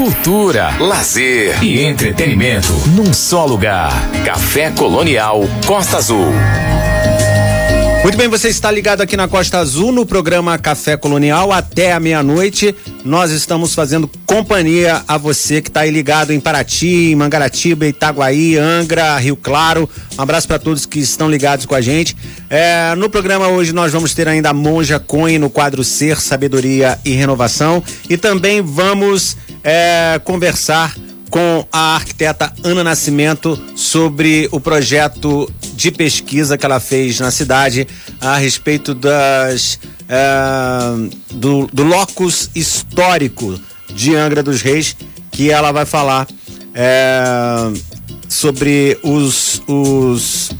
cultura, lazer e entretenimento num só lugar. Café Colonial Costa Azul. Muito bem, você está ligado aqui na Costa Azul no programa Café Colonial até a meia-noite. Nós estamos fazendo companhia a você que está aí ligado em Paraty, em Mangaratiba, Itaguaí, Angra, Rio Claro. Um abraço para todos que estão ligados com a gente. É, no programa hoje nós vamos ter ainda a Monja Coin no quadro Ser, Sabedoria e Renovação. E também vamos é, conversar com a arquiteta Ana Nascimento sobre o projeto de pesquisa que ela fez na cidade a respeito das é, do, do locus histórico de Angra dos Reis, que ela vai falar é, sobre os, os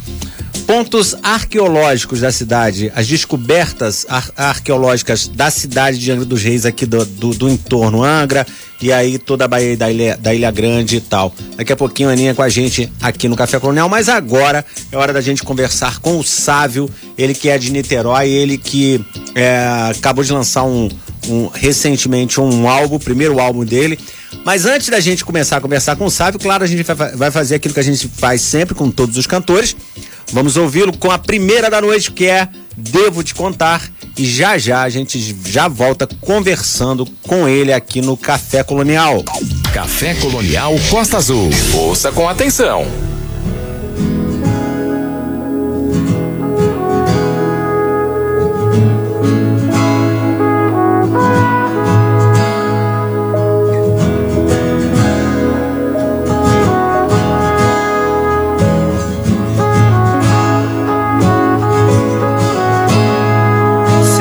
pontos arqueológicos da cidade, as descobertas ar arqueológicas da cidade de Angra dos Reis aqui do, do, do entorno Angra e aí toda a Baía da Ilha, da Ilha Grande e tal. Daqui a pouquinho a Aninha com a gente aqui no Café Colonial, mas agora é hora da gente conversar com o Sávio, ele que é de Niterói, ele que é, acabou de lançar um, um, recentemente um álbum, o primeiro álbum dele. Mas antes da gente começar a conversar com o Sávio, claro, a gente vai fazer aquilo que a gente faz sempre com todos os cantores. Vamos ouvi-lo com a primeira da noite, que é Devo Te Contar. E já já a gente já volta conversando com ele aqui no Café Colonial. Café Colonial Costa Azul. Ouça com atenção.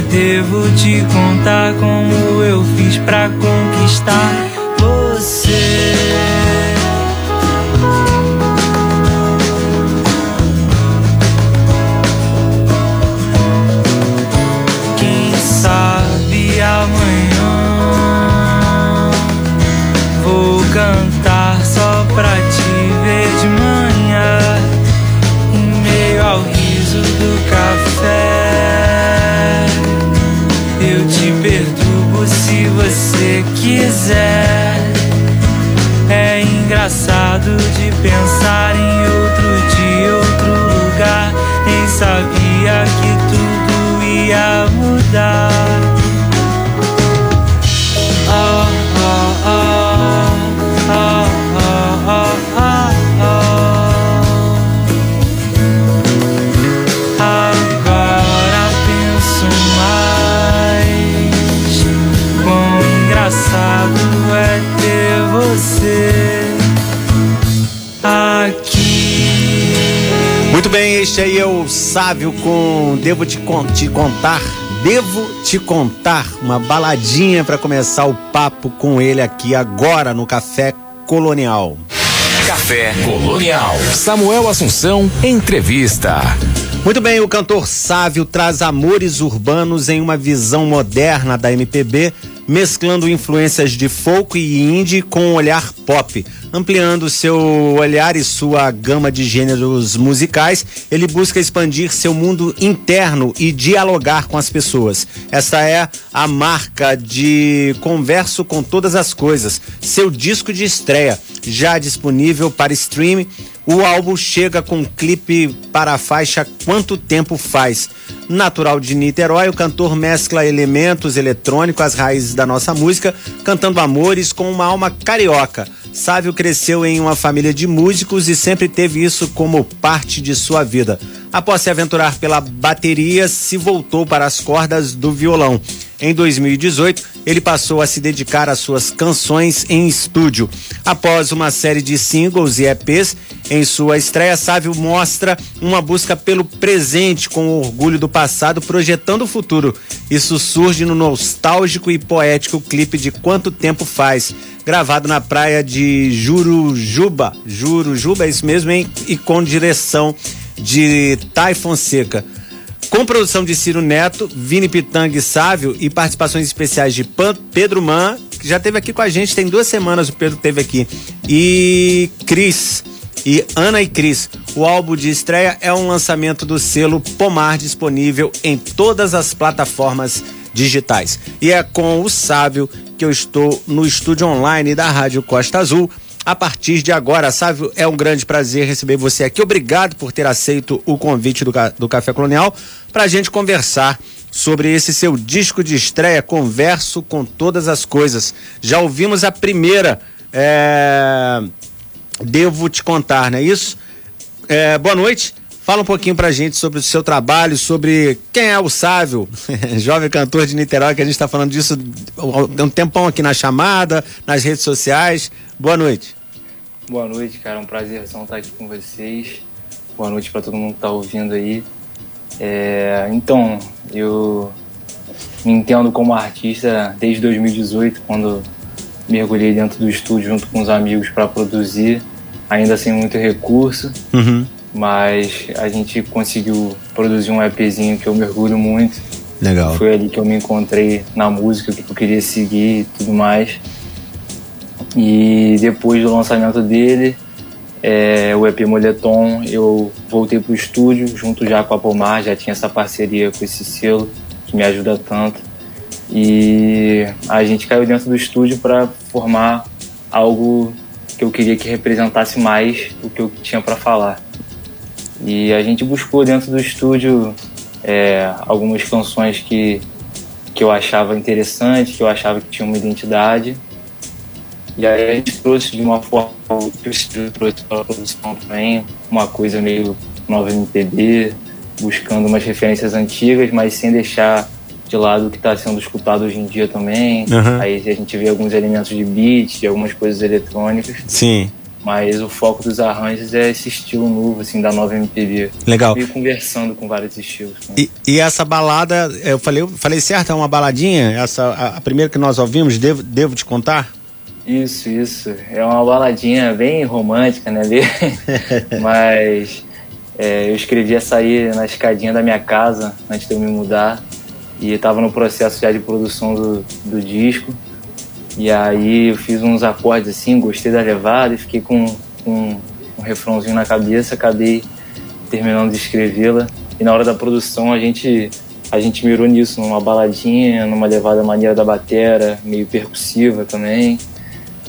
devo te contar como eu fiz pra conquistar quiser. É engraçado de pensar em outro dia, outro lugar. Nem sabia que tudo ia mudar. Este aí é o Sávio com Devo te, con te contar. Devo te contar uma baladinha para começar o papo com ele aqui agora no Café Colonial. Café Colonial. Samuel Assunção, entrevista. Muito bem, o cantor Sávio traz amores urbanos em uma visão moderna da MPB mesclando influências de folk e indie com um olhar pop. Ampliando seu olhar e sua gama de gêneros musicais, ele busca expandir seu mundo interno e dialogar com as pessoas. Esta é a marca de Converso com Todas as Coisas, seu disco de estreia, já disponível para streaming o álbum chega com clipe para a faixa Quanto Tempo Faz. Natural de Niterói, o cantor mescla elementos eletrônicos às raízes da nossa música, cantando amores com uma alma carioca. Sávio cresceu em uma família de músicos e sempre teve isso como parte de sua vida. Após se aventurar pela bateria, se voltou para as cordas do violão. Em 2018, ele passou a se dedicar às suas canções em estúdio. Após uma série de singles e EPs, em sua estreia, Sávio mostra uma busca pelo presente com o orgulho do passado, projetando o futuro. Isso surge no nostálgico e poético clipe de Quanto Tempo Faz, gravado na praia de Jurujuba. Jurujuba, é isso mesmo, hein? E com direção de Tai Fonseca. Com produção de Ciro Neto, Vini Pitang e Sávio e participações especiais de Pan, Pedro Man, que já esteve aqui com a gente, tem duas semanas o Pedro esteve aqui, e Cris, e Ana e Cris. O álbum de estreia é um lançamento do selo Pomar, disponível em todas as plataformas digitais. E é com o Sávio que eu estou no estúdio online da Rádio Costa Azul a partir de agora. Sávio, é um grande prazer receber você aqui. Obrigado por ter aceito o convite do, do Café Colonial para a gente conversar sobre esse seu disco de estreia, Converso com Todas as Coisas. Já ouvimos a primeira, é... Devo Te Contar, não é isso? É, boa noite. Fala um pouquinho pra gente sobre o seu trabalho, sobre quem é o Sávio, jovem cantor de Niterói, que a gente está falando disso há um tempão aqui na chamada, nas redes sociais. Boa noite. Boa noite, cara. Um prazer estar aqui com vocês. Boa noite para todo mundo que está ouvindo aí. É, então, eu me entendo como artista desde 2018, quando mergulhei dentro do estúdio junto com os amigos para produzir, ainda sem muito recurso. Uhum mas a gente conseguiu produzir um EPzinho que eu mergulho muito. Legal. Foi ali que eu me encontrei na música, que eu queria seguir e tudo mais. E depois do lançamento dele, é, o EP Moletom, eu voltei pro estúdio junto já com a Pomar, já tinha essa parceria com esse selo que me ajuda tanto. E a gente caiu dentro do estúdio para formar algo que eu queria que representasse mais o que eu tinha para falar. E a gente buscou dentro do estúdio é, algumas canções que, que eu achava interessante, que eu achava que tinham uma identidade. E aí a gente trouxe de uma forma que o estúdio trouxe para a produção também, uma coisa meio nova MPB, buscando umas referências antigas, mas sem deixar de lado o que está sendo escutado hoje em dia também. Uhum. Aí a gente vê alguns elementos de beat, algumas coisas eletrônicas. Sim. Mas o foco dos arranjos é esse estilo novo, assim, da nova MPB. Legal. E conversando com vários estilos. Né? E, e, essa balada, eu falei, eu falei certo, é uma baladinha? Essa, a, a, primeira que nós ouvimos, devo, devo te contar? Isso, isso. É uma baladinha bem romântica, né? Mas é, eu escrevi essa aí na escadinha da minha casa, antes de eu me mudar. E estava no processo já de produção do, do disco. E aí eu fiz uns acordes assim, gostei da levada e fiquei com, com um refrãozinho na cabeça, acabei terminando de escrevê-la. E na hora da produção a gente a gente mirou nisso, numa baladinha, numa levada maneira da batera, meio percussiva também.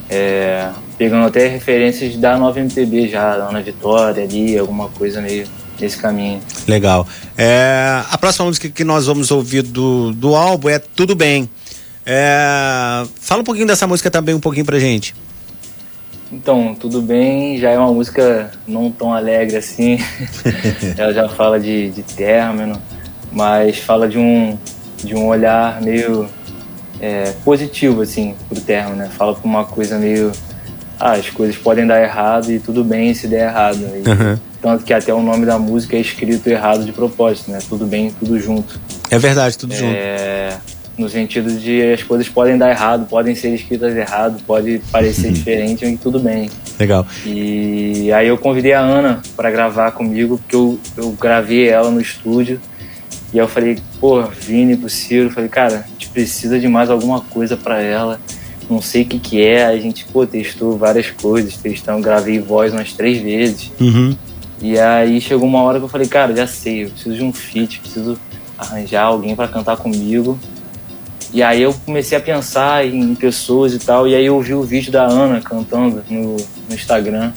É, pegando até referências da nova MPB já, da Ana Vitória ali, alguma coisa meio nesse caminho. Legal. É, a próxima música que nós vamos ouvir do, do álbum é Tudo Bem. É... Fala um pouquinho dessa música também, um pouquinho pra gente. Então, tudo bem, já é uma música não tão alegre assim. Ela já fala de, de término, mas fala de um, de um olhar meio é, positivo assim pro término, né? Fala pra uma coisa meio. Ah, as coisas podem dar errado e tudo bem se der errado. E, uhum. Tanto que até o nome da música é escrito errado de propósito, né? Tudo bem, tudo junto. É verdade, tudo é... junto no sentido de as coisas podem dar errado, podem ser escritas errado, pode parecer uhum. diferente e tudo bem. Legal. E aí eu convidei a Ana para gravar comigo, porque eu, eu gravei ela no estúdio. E aí eu falei, pô, Vini pro Ciro, falei, cara, a gente precisa de mais alguma coisa para ela. Não sei o que que é. A gente, pô, testou várias coisas, testamos, gravei voz umas três vezes. Uhum. E aí chegou uma hora que eu falei, cara, já sei, eu preciso de um feat, preciso arranjar alguém para cantar comigo. E aí eu comecei a pensar em pessoas e tal, e aí eu vi o vídeo da Ana cantando no, no Instagram.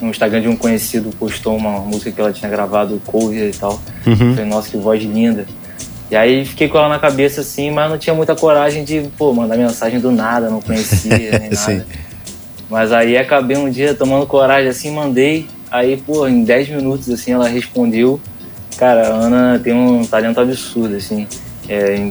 No Instagram de um conhecido postou uma música que ela tinha gravado, cover e tal. Uhum. Falei, nossa, que voz linda. E aí fiquei com ela na cabeça assim, mas não tinha muita coragem de, pô, mandar mensagem do nada, não conhecia nem nada. Mas aí acabei um dia tomando coragem assim, mandei. Aí, pô, em 10 minutos assim ela respondeu. Cara, a Ana tem um talento absurdo, assim. É,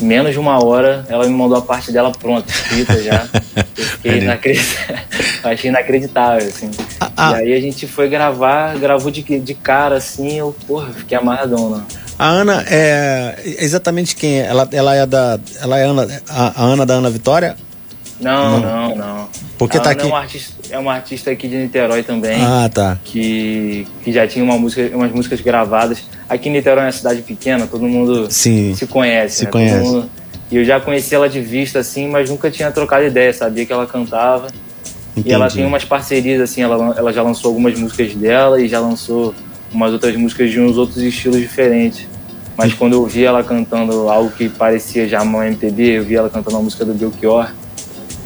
menos de uma hora ela me mandou a parte dela pronta, escrita já. Eu fiquei inacreditável, achei inacreditável, assim. Ah, ah. E aí a gente foi gravar, gravou de, de cara, assim, eu, porra, fiquei amarradão, né? A Ana é exatamente quem é? Ela, ela é da. Ela é Ana, a, a Ana da Ana Vitória? Não, não, não. não. Porque a tá aqui. É uma, artista, é uma artista aqui de Niterói também. Ah, tá. Que, que já tinha uma música, umas músicas gravadas. Aqui em Niterói é uma cidade pequena, todo mundo Sim, se conhece. Se né? conhece. E eu já conheci ela de vista, assim, mas nunca tinha trocado ideia. Sabia que ela cantava. Entendi. E ela tem umas parcerias, assim, ela, ela já lançou algumas músicas dela e já lançou umas outras músicas de uns outros estilos diferentes. Mas quando eu vi ela cantando algo que parecia já uma MPB, eu vi ela cantando uma música do Belchior.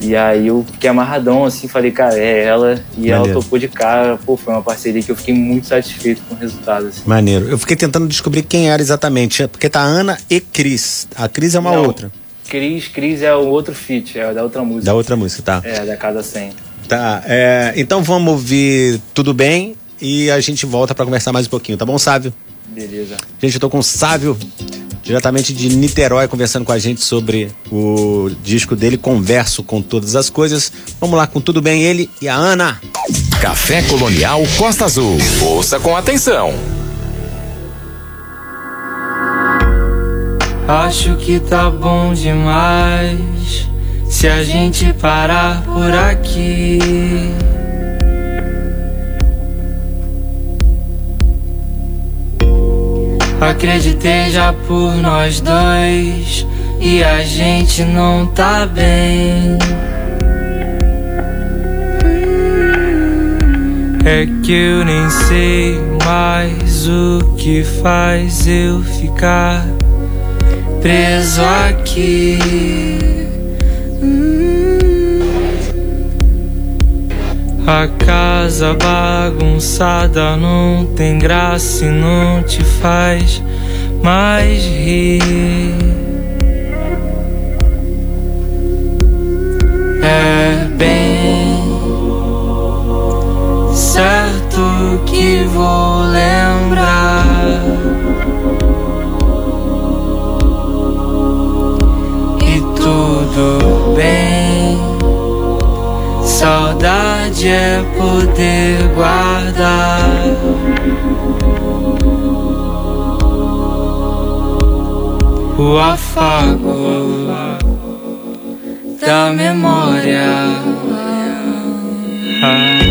E aí eu fiquei amarradão, assim, falei, cara, é ela. E Maneiro. ela topou de cara. Pô, foi uma parceria que eu fiquei muito satisfeito com o resultado. Assim. Maneiro. Eu fiquei tentando descobrir quem era exatamente. Porque tá Ana e Cris. A Cris é uma Não, outra. Cris, Cris é o outro feat, é da outra música. Da outra música, tá. É, da Casa 100. Tá, é, então vamos ouvir Tudo Bem e a gente volta para conversar mais um pouquinho, tá bom, Sávio? Beleza. Gente, eu tô com o Sávio, diretamente de Niterói, conversando com a gente sobre o disco dele, Converso com Todas as Coisas. Vamos lá com tudo bem, ele e a Ana. Café Colonial Costa Azul. Ouça com atenção. Acho que tá bom demais se a gente parar por aqui. Acreditei já por nós dois e a gente não tá bem. É que eu nem sei mais o que faz eu ficar preso aqui. A casa bagunçada não tem graça e não te faz mais rir. É bem certo que vou lembrar. E tudo bem. Saudade é poder guardar. O afago da memória. Ah.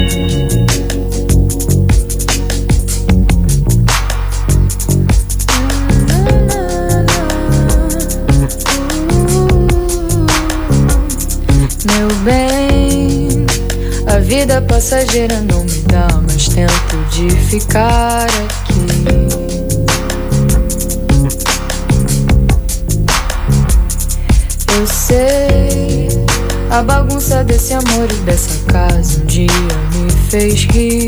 Passageira não me dá mais tempo de ficar aqui. Eu sei, a bagunça desse amor e dessa casa um dia me fez rir.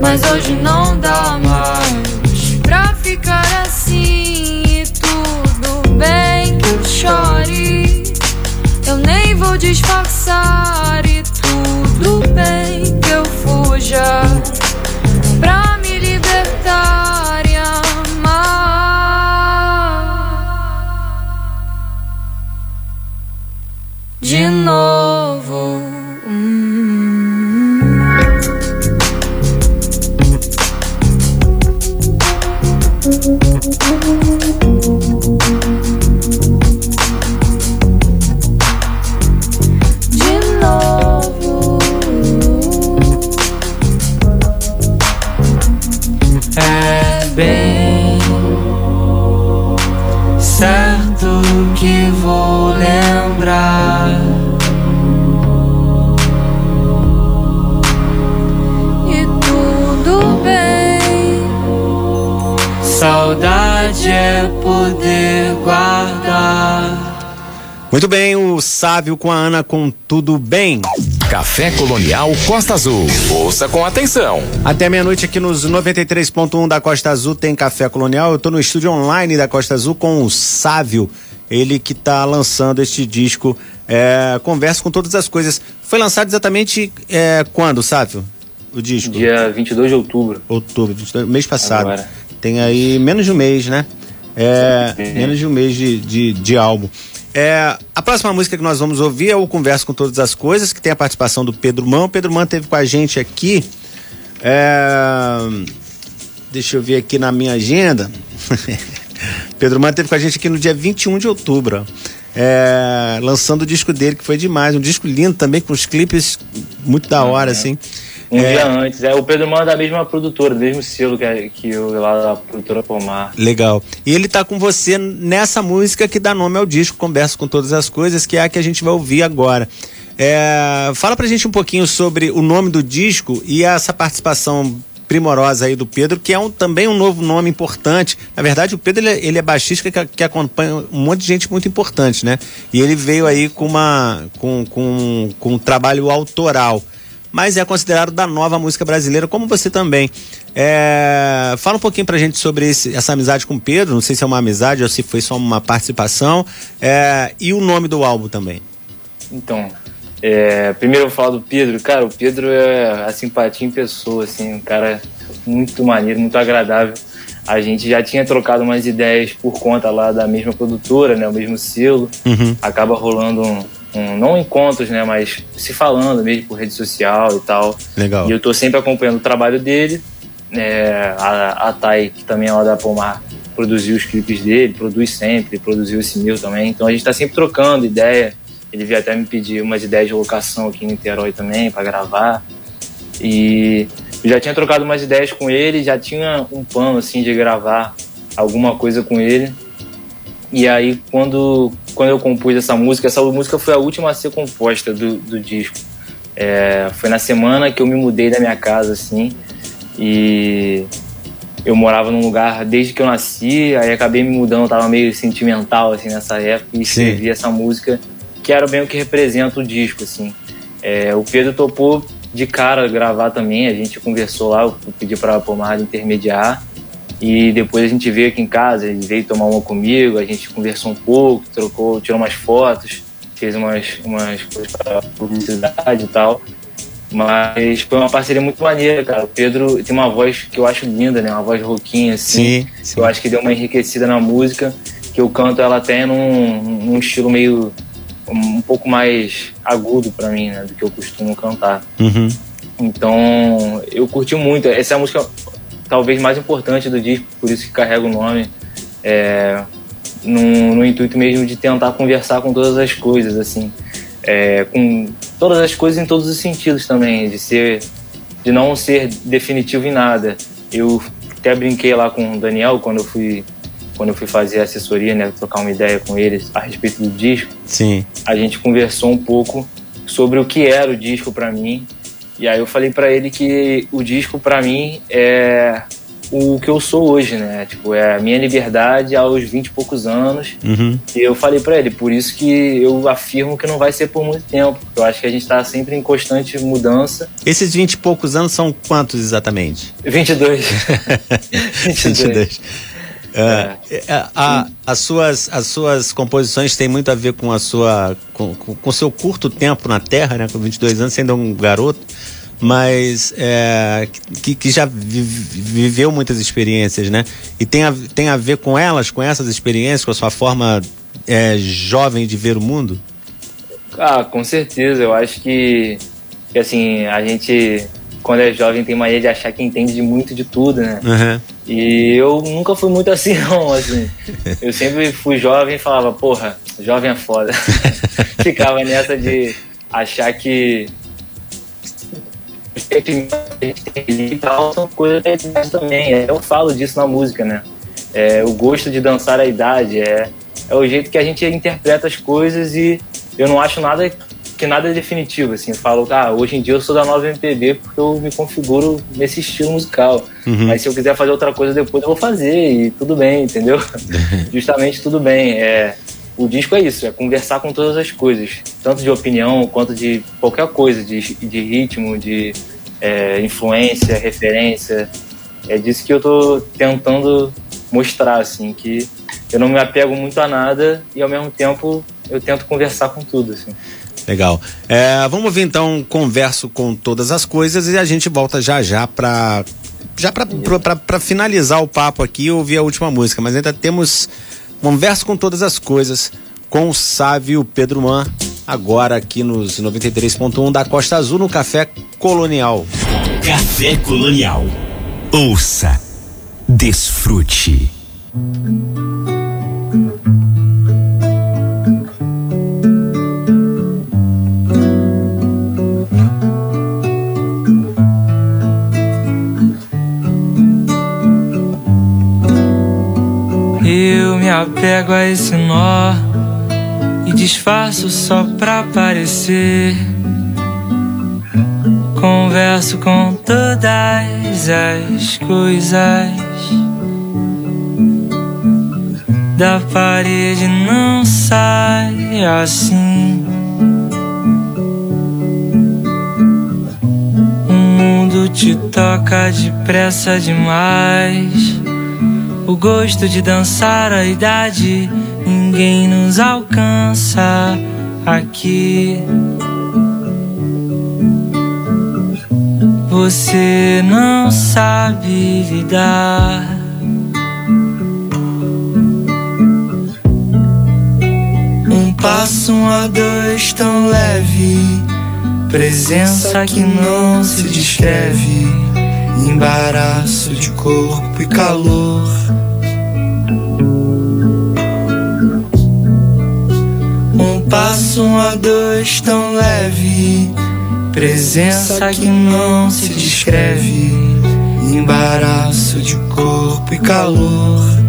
Mas hoje não dá mais pra ficar assim e tudo bem que eu chore. Eu nem vou disfarçar bem que eu fuja Sávio com a Ana com tudo bem. Café Colonial Costa Azul. Ouça com atenção. Até meia-noite aqui nos 93.1 da Costa Azul tem Café Colonial. Eu tô no estúdio online da Costa Azul com o Sávio, ele que tá lançando este disco é, Conversa com Todas as Coisas. Foi lançado exatamente é, quando, Sávio? O disco? Dia 22 de outubro. Outubro, mês passado. Agora. Tem aí menos de um mês, né? É, menos de um mês de, de, de álbum. É, a próxima música que nós vamos ouvir é o Converso com Todas as Coisas, que tem a participação do Pedro Mão. O Pedro Mão teve com a gente aqui. É, deixa eu ver aqui na minha agenda. Pedro Mão teve com a gente aqui no dia 21 de outubro. É, lançando o disco dele, que foi demais. Um disco lindo também, com os clipes muito da hora, uhum. assim. Um é... dia antes. É, o Pedro Mano é da mesma produtora, do mesmo selo que, que eu lá da produtora Pomar. Legal. E ele tá com você nessa música que dá nome ao disco, Converso com Todas as Coisas, que é a que a gente vai ouvir agora. É, fala pra gente um pouquinho sobre o nome do disco e essa participação primorosa aí do Pedro, que é um, também um novo nome importante. Na verdade, o Pedro ele, é, ele é baixista que, que, acompanha um monte de gente muito importante, né? E ele veio aí com uma com, com, com um trabalho autoral mas é considerado da nova música brasileira, como você também. É, fala um pouquinho pra gente sobre esse, essa amizade com o Pedro, não sei se é uma amizade ou se foi só uma participação, é, e o nome do álbum também. Então, é, primeiro eu vou falar do Pedro. Cara, o Pedro é a simpatia em pessoa, assim, um cara muito maneiro, muito agradável. A gente já tinha trocado umas ideias por conta lá da mesma produtora, né, o mesmo selo. Uhum. Acaba rolando um, um, não encontros, né, mas se falando mesmo por rede social e tal. Legal. E eu tô sempre acompanhando o trabalho dele. É, a, a Thay, que também é lá da Pomar, produziu os clipes dele, produz sempre, produziu esse meu também. Então a gente tá sempre trocando ideia. Ele veio até me pedir umas ideias de locação aqui em Niterói também para gravar. E eu já tinha trocado umas ideias com ele, já tinha um plano assim de gravar alguma coisa com ele. E aí quando quando eu compus essa música, essa música foi a última a ser composta do, do disco. É, foi na semana que eu me mudei da minha casa, assim, e eu morava num lugar desde que eu nasci, aí acabei me mudando, tava meio sentimental, assim, nessa época, e escrevi Sim. essa música, que era bem o que representa o disco, assim. É, o Pedro topou de cara gravar também, a gente conversou lá, eu pedi pra Pomar intermediar, e depois a gente veio aqui em casa, ele veio tomar uma comigo, a gente conversou um pouco, trocou, tirou umas fotos, fez umas, umas coisas para publicidade e tal. Mas foi uma parceria muito maneira, cara. O Pedro tem uma voz que eu acho linda, né? Uma voz roquinha, assim. Sim, sim. Eu acho que deu uma enriquecida na música, que eu canto ela até num, num estilo meio um pouco mais agudo para mim, né? Do que eu costumo cantar. Uhum. Então, eu curti muito. Essa é a música talvez mais importante do disco, por isso que carrega o nome, é, no, no, intuito mesmo de tentar conversar com todas as coisas, assim, é, com todas as coisas em todos os sentidos também, de ser, de não ser definitivo em nada. Eu até brinquei lá com o Daniel quando eu fui quando eu fui fazer a assessoria, né, trocar uma ideia com eles a respeito do disco. Sim. A gente conversou um pouco sobre o que era o disco para mim e aí eu falei para ele que o disco para mim é o que eu sou hoje, né? Tipo, é a minha liberdade aos 20 e poucos anos. Uhum. E eu falei para ele, por isso que eu afirmo que não vai ser por muito tempo. Porque eu acho que a gente tá sempre em constante mudança. Esses 20 e poucos anos são quantos exatamente? 22. 22. 22. É, é. A, as, suas, as suas composições têm muito a ver com a sua com, com, com seu curto tempo na Terra, né? Com 22 anos, sendo um garoto, mas é, que, que já viveu muitas experiências, né? E tem a, tem a ver com elas, com essas experiências, com a sua forma é, jovem de ver o mundo? Ah, com certeza. Eu acho que, que assim, a gente quando é jovem tem mania de achar que entende de muito de tudo, né? Uhum. E eu nunca fui muito assim, não, assim. Eu sempre fui jovem e falava, porra, jovem é foda. Ficava nessa de achar que e tal são coisas também. Eu falo disso na música, né? É, o gosto de dançar a idade, é, é o jeito que a gente interpreta as coisas e eu não acho nada que nada é definitivo, assim. Eu falo, ah, hoje em dia eu sou da nova MPB porque eu me configuro nesse estilo musical. Uhum. Mas se eu quiser fazer outra coisa depois, eu vou fazer e tudo bem, entendeu? Justamente tudo bem. É, o disco é isso, é conversar com todas as coisas, tanto de opinião quanto de qualquer coisa, de, de ritmo, de é, influência, referência. É disso que eu tô tentando mostrar, assim, que eu não me apego muito a nada e ao mesmo tempo eu tento conversar com tudo, assim. Legal. É, vamos ouvir então Converso com Todas as Coisas e a gente volta já já para já para finalizar o papo aqui, eu ouvi a última música, mas ainda temos Converso com Todas as Coisas com o Sávio Pedro Man, agora aqui nos 93.1 da Costa Azul, no Café Colonial. Café Colonial. Ouça, desfrute. Apego a esse nó e disfarço só pra aparecer. Converso com todas as coisas da parede, não sai assim. O mundo te toca depressa demais. O gosto de dançar a idade, ninguém nos alcança aqui. Você não sabe lidar. Um passo, um a dois tão leve. Presença que não se descreve. Embaraço de corpo e calor. Um passo, um a dois tão leve. Presença que não se descreve. Embaraço de corpo e calor.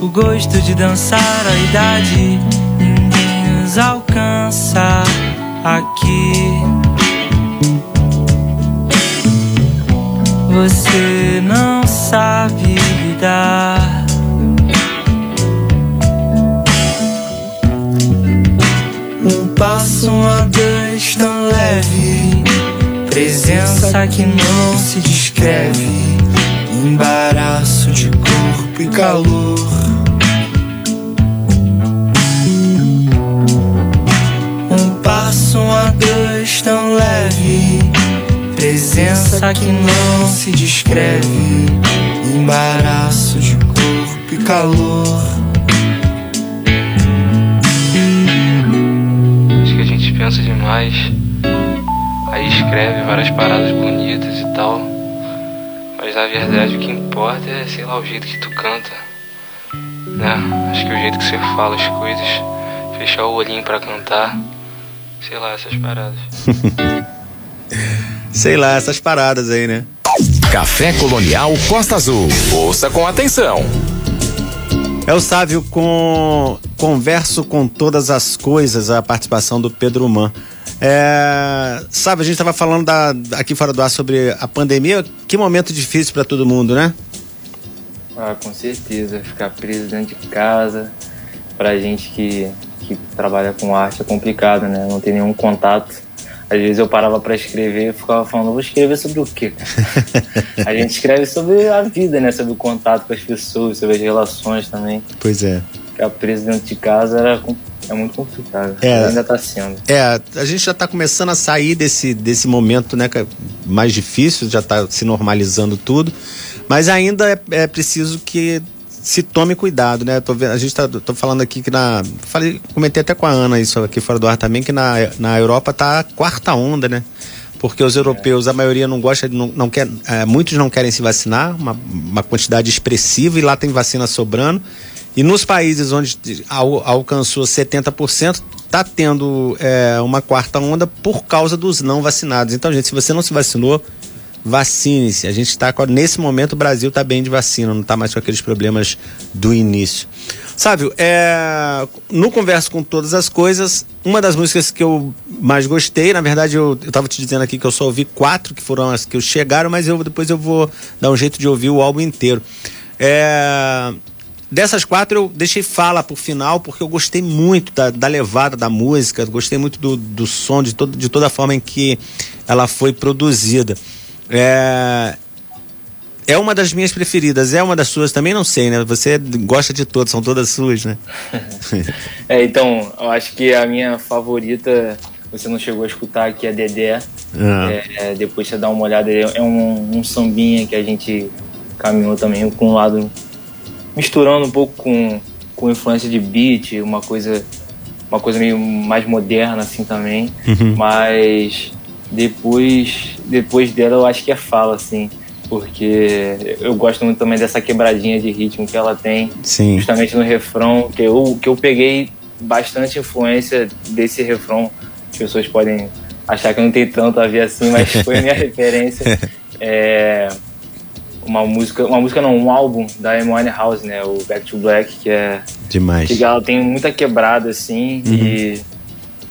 O gosto de dançar a idade, ninguém nos alcança aqui. Você não sabe lidar. Um passo, um a dois tão leve. Presença que não se descreve. Embaraço de corpo e calor. Um passo, um a dois tão leve. Presença que não se descreve. Embaraço de corpo e calor. Acho que a gente pensa demais. Aí escreve várias paradas bonitas e tal. Na verdade o que importa é, sei lá, o jeito que tu canta. Né? Acho que o jeito que você fala as coisas, fechar o olhinho pra cantar. Sei lá, essas paradas. Sei lá, essas paradas aí, né? Café Colonial Costa Azul. Ouça com atenção. É o Sávio com Converso com Todas as Coisas, a participação do Pedro Man. É, sabe, a gente estava falando da, aqui fora do ar sobre a pandemia. Que momento difícil para todo mundo, né? Ah, com certeza. Ficar preso dentro de casa, pra gente que, que trabalha com arte é complicado, né? Não tem nenhum contato. Às vezes eu parava para escrever e ficava falando, vou escrever sobre o quê? a gente escreve sobre a vida, né? Sobre o contato com as pessoas, sobre as relações também. Pois é. Ficar preso dentro de casa era, é muito complicado. É. Ainda tá sendo. É, a gente já está começando a sair desse, desse momento, né, é mais difícil, já está se normalizando tudo, mas ainda é, é preciso que se tome cuidado, né? Tô vendo, a gente tá, tô falando aqui que na, falei, comentei até com a Ana isso aqui fora do ar também que na, na Europa tá a quarta onda, né? Porque os europeus, a maioria não gosta, não, não quer, é, muitos não querem se vacinar, uma, uma quantidade expressiva e lá tem vacina sobrando. E nos países onde al- alcançou 70%, está tendo é, uma quarta onda por causa dos não vacinados. Então, gente, se você não se vacinou, vacine-se. A gente está nesse momento o Brasil está bem de vacina, não está mais com aqueles problemas do início. Sábio, é, no Converso com Todas as Coisas, uma das músicas que eu mais gostei, na verdade eu, eu tava te dizendo aqui que eu só ouvi quatro que foram as que chegaram, mas eu, depois eu vou dar um jeito de ouvir o álbum inteiro. É, dessas quatro eu deixei fala por final, porque eu gostei muito da, da levada da música, gostei muito do, do som, de, todo, de toda a forma em que ela foi produzida. É, é uma das minhas preferidas, é uma das suas também, não sei, né? Você gosta de todas, são todas suas, né? é, então, eu acho que a minha favorita, você não chegou a escutar aqui, é Dedé. Ah. É, é, depois você dá uma olhada, é um, um sambinha que a gente caminhou também com um lado misturando um pouco com, com influência de beat, uma coisa uma coisa meio mais moderna assim também, uhum. mas depois depois dela eu acho que é fala assim porque eu gosto muito também dessa quebradinha de ritmo que ela tem, Sim. justamente no refrão, que eu, que eu peguei bastante influência desse refrão. As pessoas podem achar que não tem tanto a ver assim, mas foi minha referência. É uma música, uma música não, um álbum da Amy House, né, o Back to Black, que é demais. Que ela tem muita quebrada assim uhum. e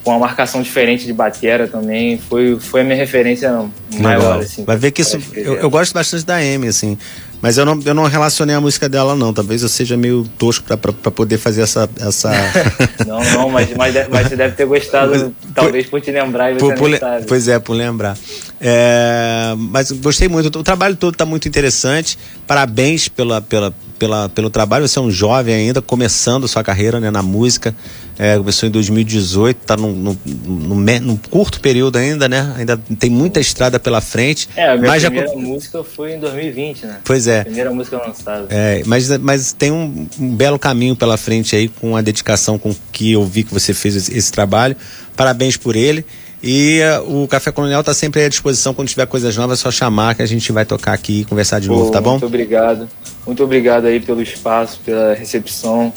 com uma marcação diferente de batera também. Foi, foi a minha referência maior, Legal. assim. Vai ver que isso. Eu, eu, gosto bastante da Amy, assim. Mas eu não, eu não relacionei a música dela, não. Talvez eu seja meio tosco pra poder fazer essa. essa... não, não, mas, mas, mas, você deve ter gostado, mas, talvez por, por te lembrar e você por, por. Pois é, por lembrar. É, mas gostei muito. O trabalho todo está muito interessante. Parabéns pela, pela, pela, pelo trabalho. Você é um jovem ainda, começando sua carreira né, na música. É, começou em 2018, está num, num, num, num, curto período ainda, né? Ainda tem muita estrada pela frente. É, a minha mas primeira já... música foi em 2020, né? Pois é. primeira música lançada. É, mas, mas tem um, um, belo caminho pela frente aí com a dedicação com que eu vi que você fez esse, esse trabalho. Parabéns por ele. E uh, o Café Colonial está sempre à disposição. Quando tiver coisas novas, é só chamar que a gente vai tocar aqui e conversar de Pô, novo, tá bom? Muito obrigado. Muito obrigado aí pelo espaço, pela recepção.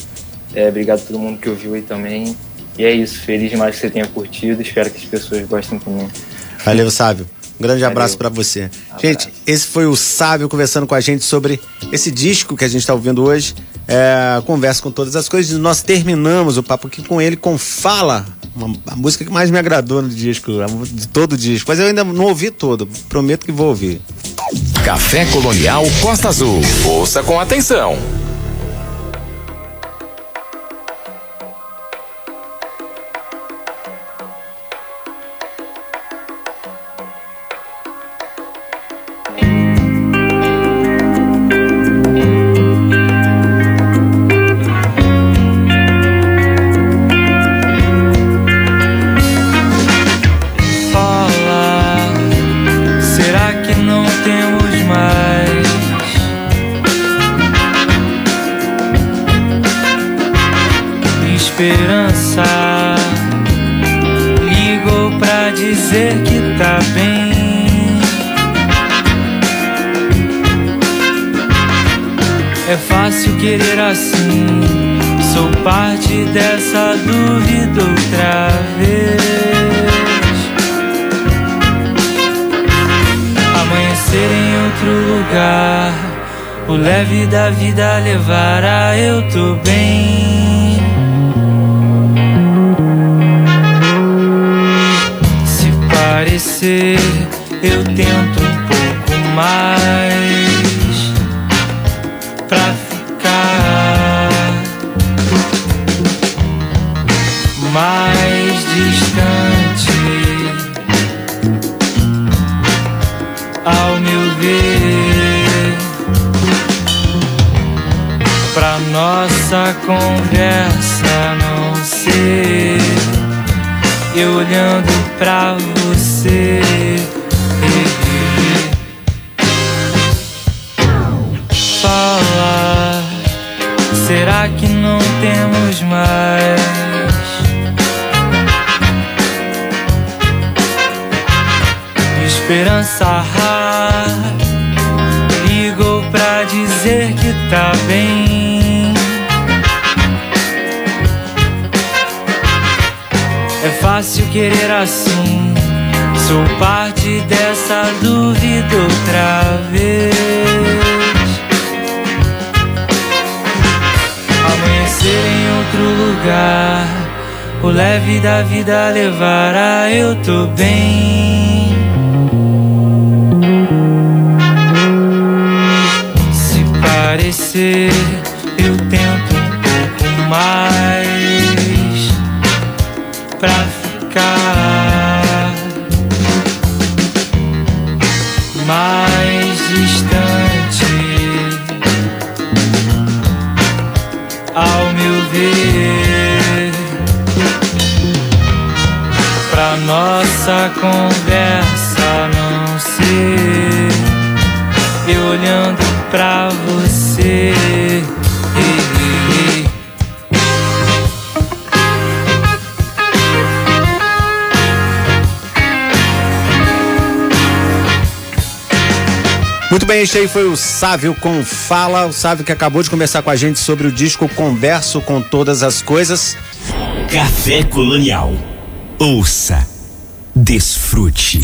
É, obrigado a todo mundo que ouviu aí também. E é isso. Feliz demais que você tenha curtido. Espero que as pessoas gostem também. Valeu, Sábio. Um grande abraço para você. Abraço. Gente, esse foi o Sábio conversando com a gente sobre esse disco que a gente está ouvindo hoje. É, conversa com todas as coisas. Nós terminamos o papo aqui com ele com Fala, uma, a música que mais me agradou no disco, de todo o disco. Mas eu ainda não ouvi todo, prometo que vou ouvir. Café Colonial Costa Azul. Ouça com atenção. esperança. Ligou pra dizer que tá bem. É fácil querer assim. Sou parte dessa dúvida outra vez. Amanhecer em outro lugar. O leve da vida levará, eu tô bem. parecer, eu tento um pouco mais pra ficar mais distante. Ao meu ver, pra nossa conversa não ser e olhando pra você. Fala, será que não temos mais? esperança ligou pra dizer que tá bem. fácil querer assim. Sou parte dessa dúvida outra vez. Amanhecer em outro lugar, o leve da vida levará. Eu tô bem. Se parecer Este aí foi o Sávio com Fala, o Sávio que acabou de conversar com a gente sobre o disco Converso com Todas as Coisas. Café Colonial. Ouça, desfrute.